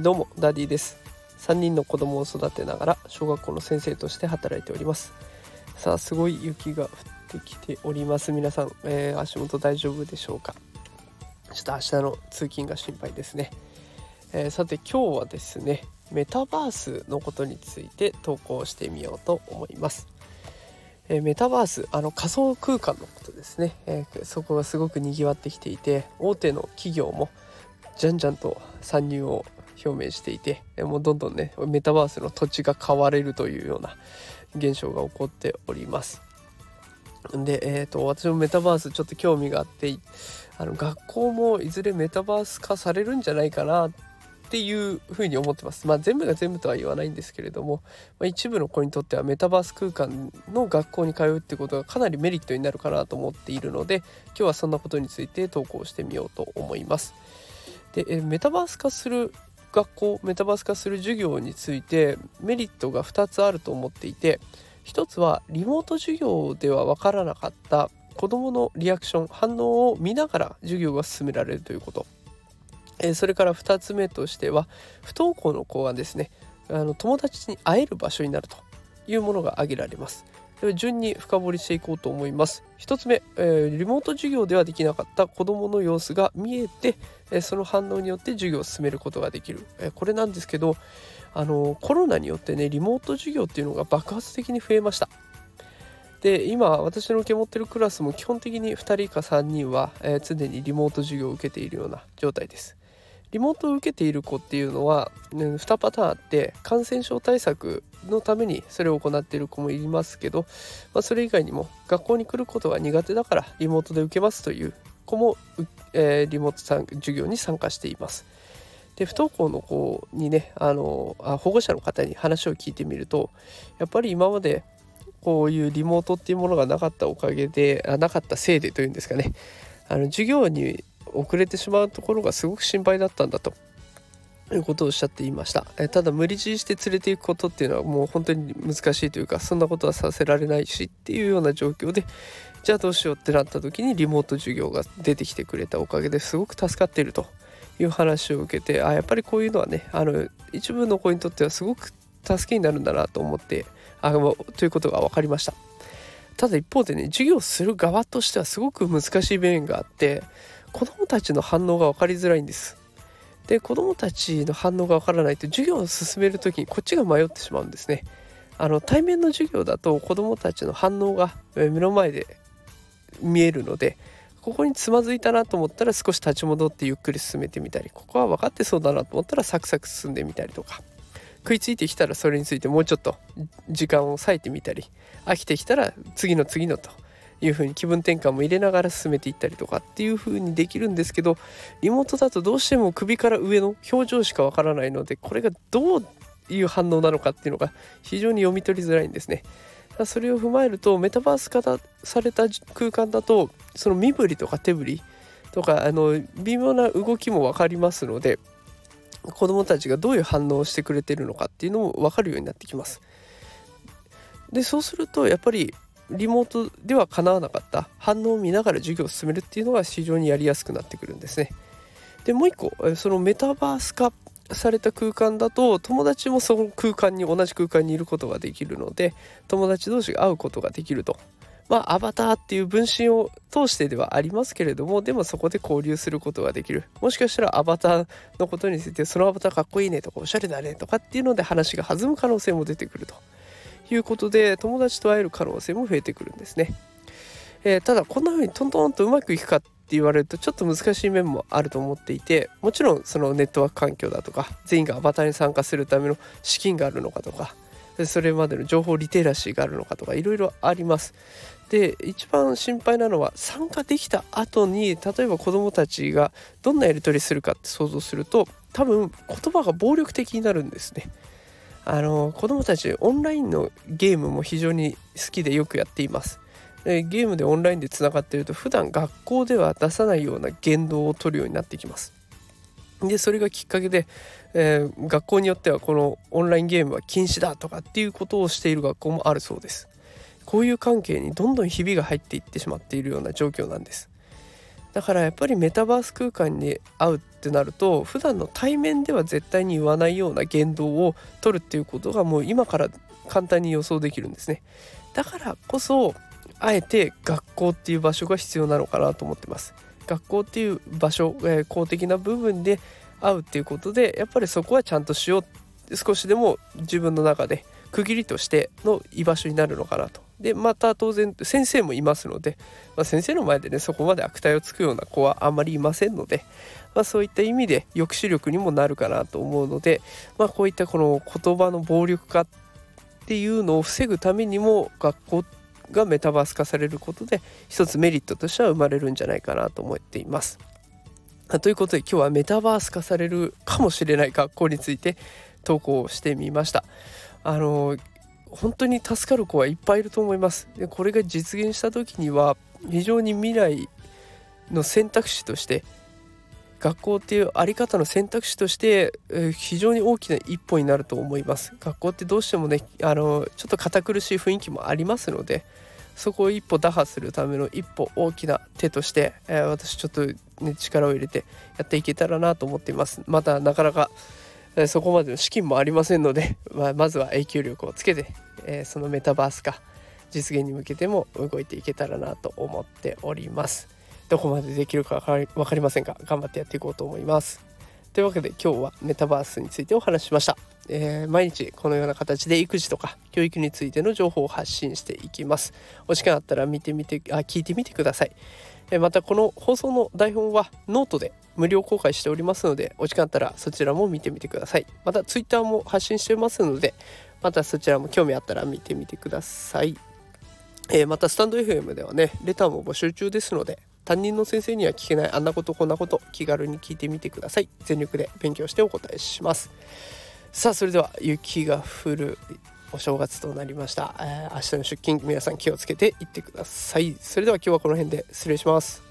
どうもダディです。3人の子供を育てながら小学校の先生として働いております。さあすごい雪が降ってきております。皆さん、えー、足元大丈夫でしょうか？ちょっと明日の通勤が心配ですね、えー、さて今日はですねメタバースのことについて投稿してみようと思います。えメタバースあの仮想空間のことですね、えー、そこがすごくにぎわってきていて大手の企業もじゃんじゃんと参入を表明していてもうどんどんねメタバースの土地が買われるというような現象が起こっております。で、えーと、私もメタバースちょっと興味があってあの学校もいずれメタバース化されるんじゃないかなっっていうふうに思ってます。まあ全部が全部とは言わないんですけれども、まあ、一部の子にとってはメタバース空間の学校に通うってことがかなりメリットになるかなと思っているので今日はそんなことについて投稿してみようと思います。でえメタバース化する学校メタバース化する授業についてメリットが2つあると思っていて1つはリモート授業では分からなかった子どものリアクション反応を見ながら授業が進められるということ、えそれから2つ目としては不登校の子はですねあの友達に会える場所になるというものが挙げられます。では順に深掘りしていこうと思います。1つ目、えー、リモート授業ではできなかった子どもの様子が見えて、えー、その反応によって授業を進めることができる、えー、これなんですけどあのコロナによってねリモート授業っていうのが爆発的に増えました。で今私の受け持ってるクラスも基本的に2人か3人は、え常にリモート授業を受けているような状態です。リモートを受けている子っていうのは、ね、2パターンあって感染症対策のためにそれを行っている子もいますけど、まあ、それ以外にも学校に来ることが苦手だからリモートで受けますという子も、えー、リモート授業に参加しています。で不登校の子にねあのあ保護者の方に話を聞いてみるとやっぱり今までこういうリモートっていうものがなかったおかげであなかったせいでというんですかねあの授業に遅れてしまうところがすごく心配だったんだと。いうことをおっしゃっていました。えただ無理強いして連れていくことっていうのはもう本当に難しいというかそんなことはさせられないしっていうような状況でじゃあどうしようってなった時にリモート授業が出てきてくれたおかげですごく助かっているという話を受けてあやっぱりこういうのはねあの一部の子にとってはすごく助けになるんだなと思ってあということが分かりました。ただ一方でね授業する側としてはすごく難しい面があって子どもたちの反応が分かりづらいんです。で子どもたちの反応が分からないと授業を進める時にこっちが迷ってしまうんですね。あの対面の授業だと子どもたちの反応が目の前で見えるのでここにつまずいたなと思ったら少し立ち戻ってゆっくり進めてみたりここは分かってそうだなと思ったらサクサク進んでみたりとか食いついてきたらそれについてもうちょっと時間を割いてみたり飽きてきたら次の次のという風に気分転換も入れながら進めていったりとかっていう風にできるんですけどリモートだとどうしても首から上の表情しかわからないのでこれがどういう反応なのかっていうのが非常に読み取りづらいんですね。それを踏まえるとメタバース化された空間だとその身振りとか手振りとかあの微妙な動きも分かりますので子どもたちがどういう反応をしてくれてるのかっていうのも分かるようになってきます。でそうするとやっぱりリモートでは叶わなかった反応を見ながら授業を進めるっていうのが非常にやりやすくなってくるんですね。でもう一個そのメタバース化された空間だと友達もその空間に同じ空間にいることができるので友達同士が会うことができると。まあアバターっていう分身を通してではありますけれどもでもそこで交流することができるもしかしたらアバターのことについてそのアバターかっこいいねとかおしゃれだねとかっていうので話が弾む可能性も出てくると。いうことで友達と会える可能性も増えてくるんですね。えー、ただこんな風にトントンとうまくいくかって言われるとちょっと難しい面もあると思っていてもちろんそのネットワーク環境だとか全員がアバターに参加するための資金があるのかとかそれまでの情報リテラシーがあるのかとかいろいろあります。で一番心配なのは参加できた後に例えば子どもたちがどんなやり取りするかって想像すると多分言葉が暴力的になるんですね。あの子供たちオンラインのゲームも非常に好きでよくやっていますで。ゲームでオンラインでつながっていると普段学校では出さないような言動を取るようになってきます。でそれがきっかけで、えー、学校によってはこのオンラインゲームは禁止だとかっていうことをしている学校もあるそうです。こういう関係にどんどんひびが入っていってしまっているような状況なんです。だからやっぱりメタバース空間に会うってなると普段の対面では絶対に言わないような言動を取るっていうことがもう今から簡単に予想できるんですね。だからこそあえて学校っていう場所が必要なのかなと思ってます。学校っていう場所、えー、公的な部分で会うっていうことでやっぱりそこはちゃんとしよう。少しでも自分の中で区切りとしての居場所になるのかなと。でまた当然先生もいますので、まあ、先生の前でねそこまで悪態をつくような子はあんまりいませんので、まあ、そういった意味で抑止力にもなるかなと思うので、まあ、こういったこの言葉の暴力化っていうのを防ぐためにも学校がメタバース化されることで一つメリットとしては生まれるんじゃないかなと思っています。ということで今日はメタバース化されるかもしれない学校について投稿してみました。あの本当に助かる子はいっぱいいると思います。でこれが実現した時には非常に未来の選択肢として学校っていうあり方の選択肢として、え、非常に大きな一歩になると思います。学校ってどうしてもねあのちょっと堅苦しい雰囲気もありますのでそこを一歩打破するための一歩大きな手として、えー、私ちょっと、ね、力を入れてやっていけたらなと思っています。またなかなかそこまでの資金もありませんので、まあ、まずは影響力をつけて、えー、そのメタバース化実現に向けても動いていけたらなと思っております。どこまでできるか分かりませんが頑張ってやっていこうと思います。というわけで今日はメタバースについてお話ししました、えー、毎日このような形で育児とか教育についての情報を発信していきます。お時間あったら見てみてあ聞いてみてください、えー、またこの放送の台本はノートで無料公開しておりますのでお時間あったらそちらも見てみてください。また Twitter も発信してますのでまたそちらも興味あったら見てみてください、えー、またスタンド FM ではねレターも募集中ですので担任の先生には聞けないあんなことこんなこと気軽に聞いてみてください。全力で勉強してお答えします。さあそれでは雪が降るお正月となりました、えー、明日の出勤皆さん気をつけていってください。それでは今日はこの辺で失礼します。